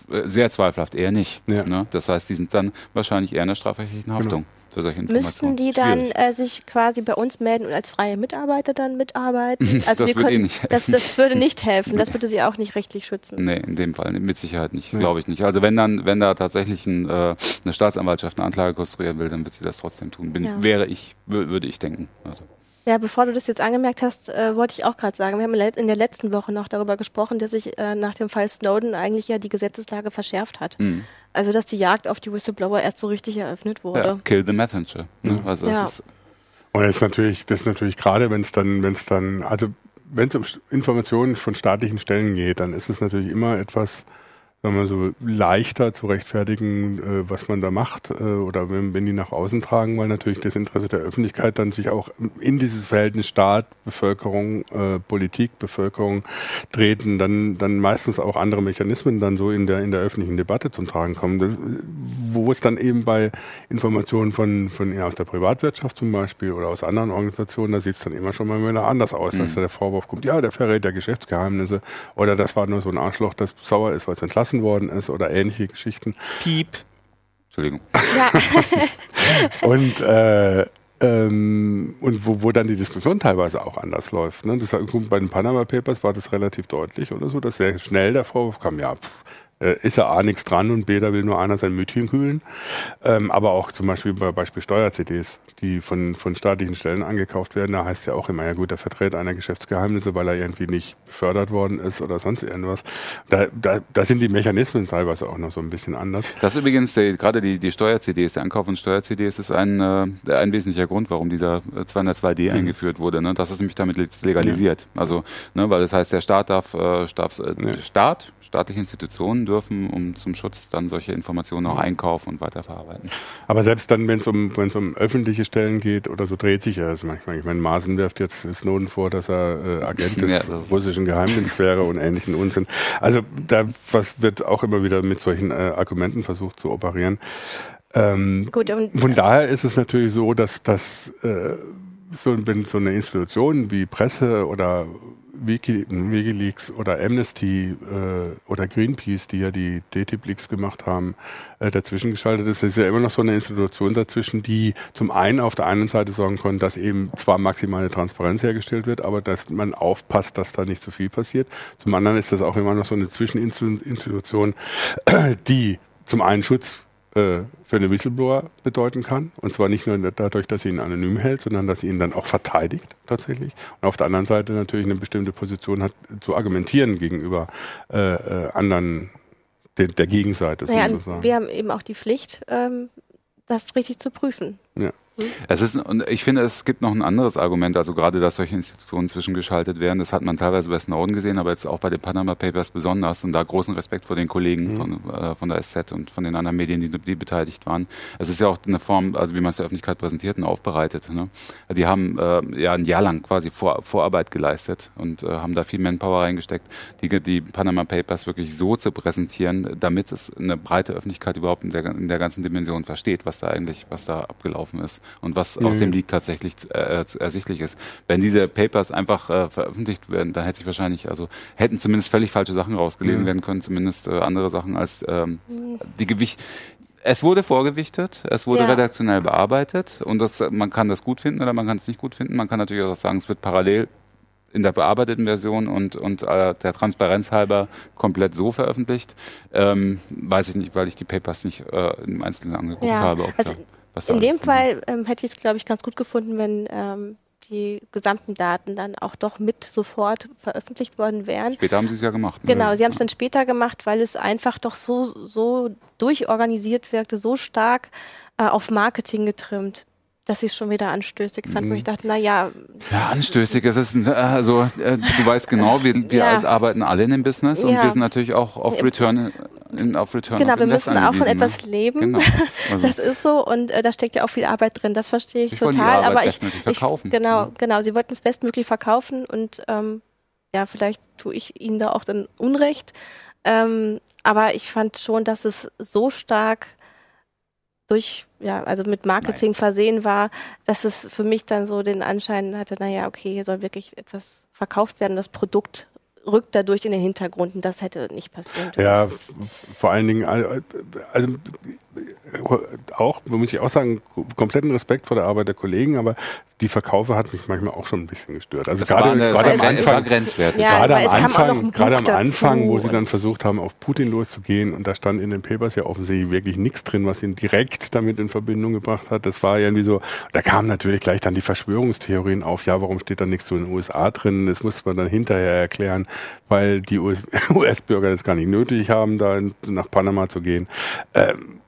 sehr zweifelhaft eher nicht. Ja. Ne? Das heißt, die sind dann wahrscheinlich eher in der strafrechtlichen genau. Haftung. Genau für solche Informationen. Müssten die dann äh, sich quasi bei uns melden und als freie Mitarbeiter dann mitarbeiten? Also das, würde können, eh nicht das, das, würde nicht helfen. Das würde sie auch nicht rechtlich schützen. Nee, in dem Fall mit Sicherheit nicht, nee. glaube ich nicht. Also wenn dann, wenn da tatsächlich ein, äh, eine Staatsanwaltschaft eine Anklage konstruieren will, dann wird sie das trotzdem tun. Bin, ja. Wäre ich, würde ich denken. Also. Ja, bevor du das jetzt angemerkt hast, äh, wollte ich auch gerade sagen, wir haben in der letzten Woche noch darüber gesprochen, dass sich äh, nach dem Fall Snowden eigentlich ja die Gesetzeslage verschärft hat. Mhm. Also, dass die Jagd auf die Whistleblower erst so richtig eröffnet wurde. Ja, kill the messenger. Ne? Also ja. ist und das ist natürlich, das ist natürlich gerade, wenn es dann, wenn es dann, also wenn es um Informationen von staatlichen Stellen geht, dann ist es natürlich immer etwas, sagen wir so, leichter zu rechtfertigen, äh, was man da macht äh, oder wenn, wenn die nach außen tragen, weil natürlich das Interesse der Öffentlichkeit dann sich auch in dieses Verhältnis Staat, Bevölkerung, äh, Politik, Bevölkerung treten, dann, dann meistens auch andere Mechanismen dann so in der, in der öffentlichen Debatte zum Tragen kommen, das, wo es dann eben bei Informationen von, von ja, aus der Privatwirtschaft zum Beispiel oder aus anderen Organisationen, da sieht es dann immer schon mal wieder anders aus, mhm. dass da der Vorwurf kommt, ja, der verrät ja Geschäftsgeheimnisse oder das war nur so ein Arschloch, das sauer ist, weil es entlassen erschossen worden ist oder ähnliche Geschichten. Piep. Entschuldigung. Ja. und äh, ähm, und wo, wo dann die Diskussion teilweise auch anders läuft. Ne? Das, bei den Panama Papers war das relativ deutlich oder so, dass sehr schnell der Vorwurf kam, ja, pff, äh, ist ja A nichts dran und B, da will nur einer sein Mütchen kühlen. Ähm, aber auch zum Beispiel bei Beispiel Steuer-CDs, die von, von staatlichen Stellen angekauft werden, da heißt ja auch immer, ja gut, der vertritt einer Geschäftsgeheimnisse, weil er irgendwie nicht befördert worden ist oder sonst irgendwas. Da, da, da sind die Mechanismen teilweise auch noch so ein bisschen anders. Das ist übrigens der, gerade die, die Steuer-CDs, der Ankauf von Steuer-CDs ist ein, äh, ein wesentlicher Grund, warum dieser 202D mhm. eingeführt wurde. Ne? Das ist nämlich damit legalisiert. Ja. Also, ne, weil das heißt, der Staat darf, äh, darf äh, ja. Staat, staatliche Institutionen dürfen, um zum Schutz dann solche Informationen auch einkaufen und weiterverarbeiten. Aber selbst dann, wenn es um, um öffentliche Stellen geht oder so, dreht sich ja das manchmal. Ich meine, Maaßen wirft jetzt Snowden vor, dass er äh, Agent des ja, russischen Geheimdienstes wäre und ähnlichen Unsinn. Also da was wird auch immer wieder mit solchen äh, Argumenten versucht zu operieren. Ähm, Gut, von daher ist es natürlich so, dass, dass äh, so, wenn so eine Institution wie Presse oder Wiki, Wikileaks oder Amnesty äh, oder Greenpeace, die ja die DTIP-Leaks gemacht haben, äh, dazwischen geschaltet ist. Ist ja immer noch so eine Institution dazwischen, die zum einen auf der einen Seite sorgen kann, dass eben zwar maximale Transparenz hergestellt wird, aber dass man aufpasst, dass da nicht zu so viel passiert. Zum anderen ist das auch immer noch so eine Zwischeninstitution, die zum einen Schutz für eine Whistleblower bedeuten kann. Und zwar nicht nur dadurch, dass sie ihn anonym hält, sondern dass sie ihn dann auch verteidigt tatsächlich. Und auf der anderen Seite natürlich eine bestimmte Position hat, zu argumentieren gegenüber äh, äh, anderen der, der Gegenseite. Naja, sozusagen. wir haben eben auch die Pflicht, ähm, das richtig zu prüfen. Ja. Es ist, und ich finde, es gibt noch ein anderes Argument, also gerade, dass solche Institutionen zwischengeschaltet werden. Das hat man teilweise bei Snowden gesehen, aber jetzt auch bei den Panama Papers besonders. Und da großen Respekt vor den Kollegen mhm. von, äh, von der SZ und von den anderen Medien, die, die beteiligt waren. Es ist ja auch eine Form, also wie man es der Öffentlichkeit präsentiert und aufbereitet. Ne? Die haben äh, ja ein Jahr lang quasi Vor, Vorarbeit geleistet und äh, haben da viel Manpower reingesteckt, die, die Panama Papers wirklich so zu präsentieren, damit es eine breite Öffentlichkeit überhaupt in der, in der ganzen Dimension versteht, was da eigentlich, was da abgelaufen ist. Und was mhm. aus dem Leak tatsächlich äh, ersichtlich ist. Wenn diese Papers einfach äh, veröffentlicht werden, dann hätte sich wahrscheinlich, also hätten zumindest völlig falsche Sachen rausgelesen mhm. werden können, zumindest äh, andere Sachen als ähm, die Gewicht. Es wurde vorgewichtet, es wurde ja. redaktionell bearbeitet und das, man kann das gut finden oder man kann es nicht gut finden. Man kann natürlich auch sagen, es wird parallel in der bearbeiteten Version und, und äh, der Transparenz halber komplett so veröffentlicht. Ähm, weiß ich nicht, weil ich die Papers nicht äh, im Einzelnen angeguckt ja. habe. also da, in dem Fall ähm, hätte ich es, glaube ich, ganz gut gefunden, wenn ähm, die gesamten Daten dann auch doch mit sofort veröffentlicht worden wären. Später haben sie es ja gemacht. Ne? Genau, sie haben es dann später gemacht, weil es einfach doch so, so durchorganisiert wirkte, so stark äh, auf Marketing getrimmt dass ich es schon wieder anstößig fand, wo ich mhm. dachte, na ja. Ja, anstößig. Es ist, äh, also, äh, du weißt genau, wir, wir ja. arbeiten alle in dem Business und ja. wir sind natürlich auch auf Return, in, auf Return. Genau, wir müssen auch von ne? etwas leben. Genau. Also. Das ist so und äh, da steckt ja auch viel Arbeit drin. Das verstehe ich, ich total. aber ich, verkaufen. Ich, genau, genau. Sie wollten es bestmöglich verkaufen und ähm, ja, vielleicht tue ich ihnen da auch dann Unrecht. Ähm, aber ich fand schon, dass es so stark durch, ja, also mit Marketing Nein. versehen war, dass es für mich dann so den Anschein hatte, naja, okay, hier soll wirklich etwas verkauft werden, das Produkt rückt dadurch in den Hintergrund und das hätte nicht passieren dürfen. Ja, vor allen Dingen, also auch, muss ich auch sagen, kompletten Respekt vor der Arbeit der Kollegen, aber die Verkaufe hat mich manchmal auch schon ein bisschen gestört. Also das gerade, eine, gerade am Anfang, grenzwertig. Ja, gerade am Anfang, gerade am Anfang, wo sie dann versucht haben, auf Putin loszugehen und da stand in den Papers ja offensichtlich wirklich nichts drin, was ihn direkt damit in Verbindung gebracht hat. Das war irgendwie so, da kamen natürlich gleich dann die Verschwörungstheorien auf. Ja, warum steht da nichts zu den USA drin? Das musste man dann hinterher erklären, weil die US-Bürger das gar nicht nötig haben, da nach Panama zu gehen. Ähm,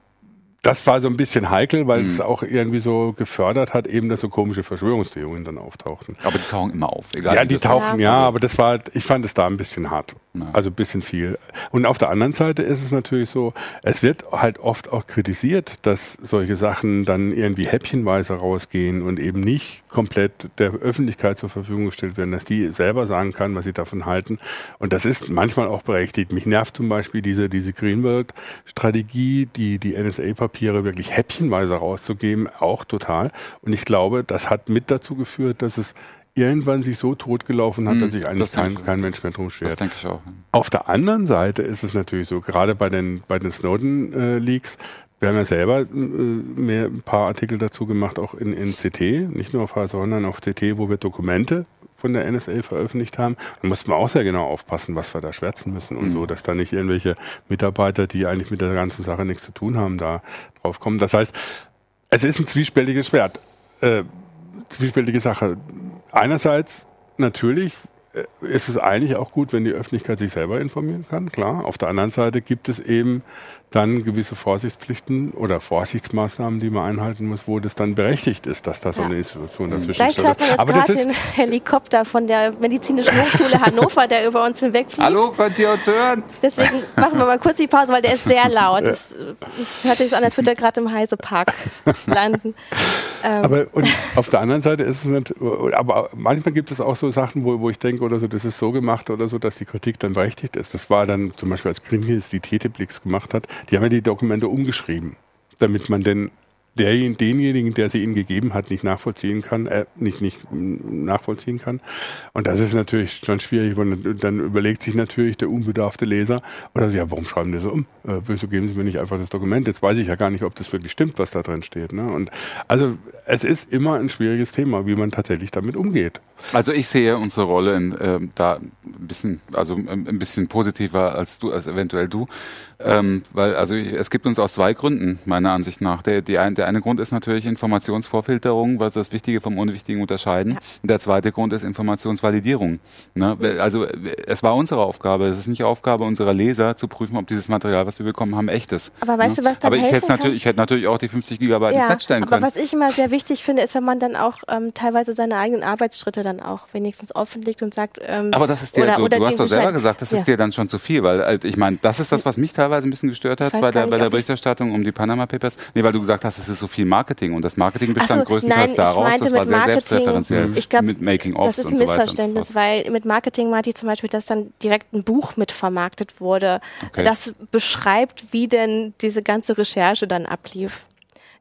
das war so ein bisschen heikel, weil mhm. es auch irgendwie so gefördert hat, eben, dass so komische Verschwörungstheorien dann auftauchten. Aber die tauchen immer auf, egal. Ja, die tauchen, ja, aber das war, ich fand es da ein bisschen hart. Ja. Also ein bisschen viel. Und auf der anderen Seite ist es natürlich so, es wird halt oft auch kritisiert, dass solche Sachen dann irgendwie häppchenweise rausgehen und eben nicht komplett der Öffentlichkeit zur Verfügung gestellt werden, dass die selber sagen kann, was sie davon halten. Und das ist manchmal auch berechtigt. Mich nervt zum Beispiel diese, diese Greenwald-Strategie, die, die NSA-Papiere wirklich häppchenweise rauszugeben, auch total. Und ich glaube, das hat mit dazu geführt, dass es irgendwann sich so totgelaufen hat, hm, dass sich eigentlich kein, kein Mensch mehr drum schert. Das denke ich auch. Auf der anderen Seite ist es natürlich so, gerade bei den, bei den Snowden-Leaks, äh, wir haben ja selber äh, mehr ein paar Artikel dazu gemacht, auch in, in CT, nicht nur auf H, sondern auf CT, wo wir Dokumente von der NSA veröffentlicht haben. Da mussten wir auch sehr genau aufpassen, was wir da schwärzen müssen und mhm. so, dass da nicht irgendwelche Mitarbeiter, die eigentlich mit der ganzen Sache nichts zu tun haben, da drauf kommen. Das heißt, es ist ein zwiespältiges Schwert, äh, zwiespältige Sache. Einerseits natürlich äh, ist es eigentlich auch gut, wenn die Öffentlichkeit sich selber informieren kann, klar. Auf der anderen Seite gibt es eben dann gewisse Vorsichtspflichten oder Vorsichtsmaßnahmen, die man einhalten muss, wo das dann berechtigt ist, dass da so eine Institution dazwischen steht. Gleich hört man jetzt gerade den Helikopter von der Medizinischen Hochschule Hannover, der über uns hinwegfliegt. Hallo, könnt ihr uns hören? Deswegen machen wir mal kurz die Pause, weil der ist sehr laut. Es ja. hört sich so an, als würde er gerade im Heisepark landen. Ähm. Aber und auf der anderen Seite ist es nicht, aber manchmal gibt es auch so Sachen, wo, wo ich denke oder so, das ist so gemacht oder so, dass die Kritik dann berechtigt ist. Das war dann zum Beispiel, als Greenhill die TT-Blix gemacht hat, die haben ja die Dokumente umgeschrieben, damit man denn denjenigen, der sie ihnen gegeben hat, nicht nachvollziehen kann, äh, nicht, nicht nachvollziehen kann. Und das ist natürlich schon schwierig. Und dann überlegt sich natürlich der unbedarfte Leser, oder ja, warum schreiben die so um? Äh, wieso geben sie mir nicht einfach das Dokument? Jetzt weiß ich ja gar nicht, ob das wirklich stimmt, was da drin steht. Ne? Und also es ist immer ein schwieriges Thema, wie man tatsächlich damit umgeht. Also ich sehe unsere Rolle in, äh, da ein bisschen, also ein bisschen positiver als du, als eventuell du. Ähm, weil also es gibt uns aus zwei Gründen, meiner Ansicht nach. Der, die ein, der eine Grund ist natürlich Informationsvorfilterung, was das Wichtige vom Unwichtigen unterscheiden. Ja. Und der zweite Grund ist Informationsvalidierung. Ne? Also es war unsere Aufgabe, es ist nicht Aufgabe unserer Leser zu prüfen, ob dieses Material, was wir bekommen haben, echt ist. Aber weißt ne? du, was dann Aber ich hätte, natürlich, ich hätte natürlich auch die 50 Gigabyte ja, feststellen aber können. Aber was ich immer sehr wichtig finde, ist, wenn man dann auch ähm, teilweise seine eigenen Arbeitsschritte dann auch wenigstens offenlegt und sagt. Ähm, aber das ist dir, oder, du, du hast doch selber gesagt, das ja. ist dir dann schon zu viel, weil äh, ich meine, das ist das, was mich teilweise ein bisschen gestört hat bei der, nicht, bei der Berichterstattung um die Panama Papers. Nee, weil du gesagt hast, es ist so viel Marketing und das Marketing bestand so, größtenteils nein, daraus, das war sehr selbstreferenziell ich glaub, mit Making-ofs Das ist ein Missverständnis, so weil mit Marketing meinte ich zum Beispiel, dass dann direkt ein Buch mit vermarktet wurde, okay. das beschreibt, wie denn diese ganze Recherche dann ablief.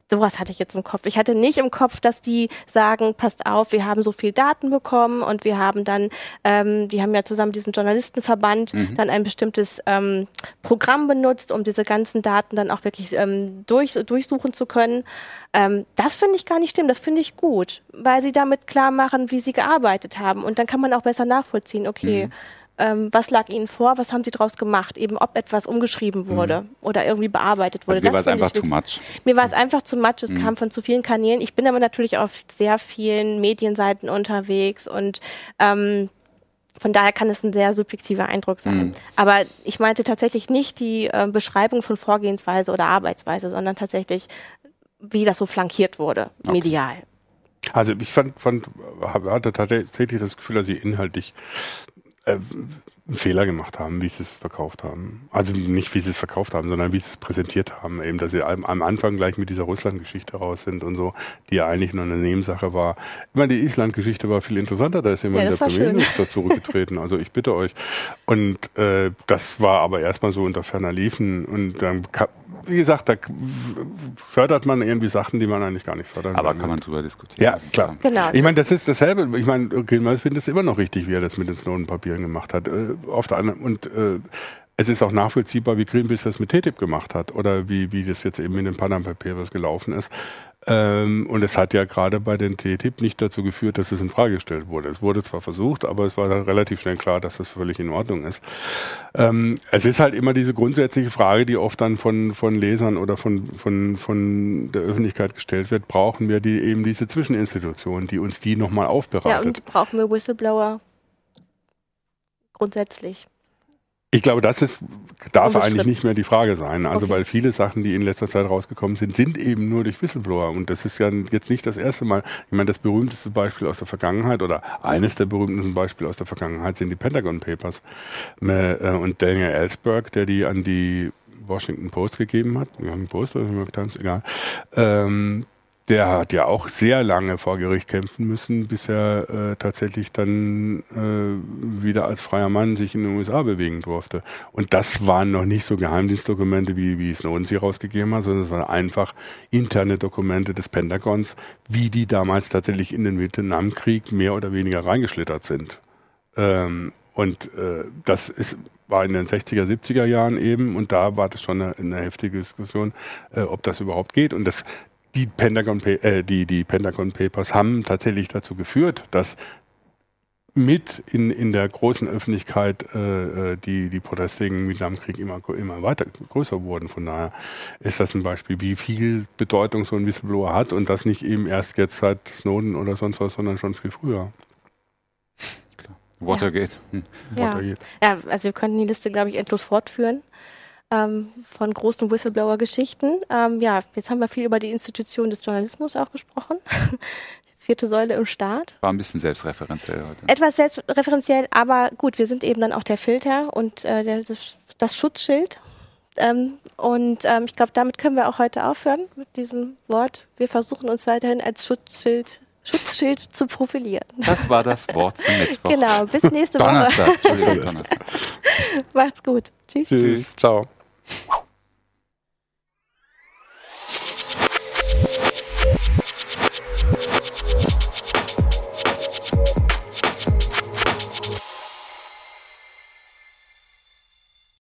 Sowas hatte ich jetzt im Kopf. Ich hatte nicht im Kopf, dass die sagen, passt auf, wir haben so viel Daten bekommen und wir haben dann, ähm, wir haben ja zusammen diesen Journalistenverband mhm. dann ein bestimmtes ähm, Programm benutzt, um diese ganzen Daten dann auch wirklich ähm, durch, durchsuchen zu können. Ähm, das finde ich gar nicht schlimm, das finde ich gut, weil sie damit klar machen, wie sie gearbeitet haben. Und dann kann man auch besser nachvollziehen, okay, mhm ähm, was lag Ihnen vor, was haben Sie daraus gemacht, eben ob etwas umgeschrieben wurde mhm. oder irgendwie bearbeitet wurde. Also mir war es einfach too much. Mir war es einfach zu much, es mhm. kam von zu vielen Kanälen. Ich bin aber natürlich auf sehr vielen Medienseiten unterwegs und ähm, von daher kann es ein sehr subjektiver Eindruck sein. Mhm. Aber ich meinte tatsächlich nicht die äh, Beschreibung von Vorgehensweise oder Arbeitsweise, sondern tatsächlich, wie das so flankiert wurde, okay. medial. Also ich fand, fand, hatte tatsächlich das Gefühl, dass sie inhaltlich äh, einen Fehler gemacht haben, wie sie es verkauft haben. Also nicht, wie sie es verkauft haben, sondern wie sie es präsentiert haben. Eben, dass sie am, am Anfang gleich mit dieser Russland-Geschichte raus sind und so, die ja eigentlich nur eine Nebensache war. Ich meine, die Island-Geschichte war viel interessanter, da ist jemand ja, der Premierminister zurückgetreten. Also ich bitte euch. Und äh, das war aber erstmal so unter ferner Liefen und dann wie gesagt, da fördert man irgendwie Sachen, die man eigentlich gar nicht fördern Aber kann, kann man drüber diskutieren. Ja, klar. Genau. Ich meine, das ist dasselbe. Ich meine, Gilmers findet es immer noch richtig, wie er das mit den Snowden-Papieren gemacht hat. Auf der anderen, und äh, es ist auch nachvollziehbar, wie Greenpeace das mit TTIP gemacht hat oder wie, wie das jetzt eben in den Panama Papers gelaufen ist. Ähm, und es hat ja gerade bei den TTIP nicht dazu geführt, dass es in Frage gestellt wurde. Es wurde zwar versucht, aber es war relativ schnell klar, dass das völlig in Ordnung ist. Ähm, es ist halt immer diese grundsätzliche Frage, die oft dann von, von Lesern oder von, von, von der Öffentlichkeit gestellt wird, brauchen wir die eben diese Zwischeninstitution, die uns die nochmal aufbereitet. Ja, und brauchen wir Whistleblower grundsätzlich? Ich glaube, das ist, darf eigentlich nicht mehr die Frage sein. Also, okay. weil viele Sachen, die in letzter Zeit rausgekommen sind, sind eben nur durch Whistleblower. Und das ist ja jetzt nicht das erste Mal. Ich meine, das berühmteste Beispiel aus der Vergangenheit oder eines der berühmtesten Beispiele aus der Vergangenheit sind die Pentagon Papers. Äh, und Daniel Ellsberg, der die an die Washington Post gegeben hat, York Post oder New York Times, egal, ähm, der hat ja auch sehr lange vor Gericht kämpfen müssen, bis er äh, tatsächlich dann äh, wieder als freier Mann sich in den USA bewegen durfte. Und das waren noch nicht so Geheimdienstdokumente, wie, wie Snowden sie rausgegeben hat, sondern es waren einfach interne Dokumente des Pentagons, wie die damals tatsächlich in den Vietnamkrieg mehr oder weniger reingeschlittert sind. Ähm, und äh, das ist, war in den 60er, 70er Jahren eben und da war das schon eine, eine heftige Diskussion, äh, ob das überhaupt geht. Und das, die Pentagon, äh, die, die Pentagon Papers haben tatsächlich dazu geführt, dass mit in, in der großen Öffentlichkeit äh, äh die, die Proteste gegen Vietnamkrieg immer, immer weiter größer wurden. Von daher ist das ein Beispiel, wie viel Bedeutung so ein Whistleblower hat und das nicht eben erst jetzt seit Snowden oder sonst was, sondern schon viel früher. Watergate. Hm. Ja. Watergate. Ja, also wir könnten die Liste, glaube ich, endlos fortführen ähm, von großen Whistleblower-Geschichten. Ähm, ja, jetzt haben wir viel über die Institution des Journalismus auch gesprochen. Vierte Säule im Staat. War ein bisschen selbstreferenziell heute. Etwas selbstreferenziell, aber gut, wir sind eben dann auch der Filter und äh, der, das, das Schutzschild. Ähm, und ähm, ich glaube, damit können wir auch heute aufhören mit diesem Wort. Wir versuchen uns weiterhin als Schutzschild Schutzschild zu profilieren. Das war das Wort zum Mittwoch. Genau, bis nächste Woche. Donnerstag. Entschuldigung, Donnerstag. Macht's gut. Tschüss. Tschüss. Ciao. Whew.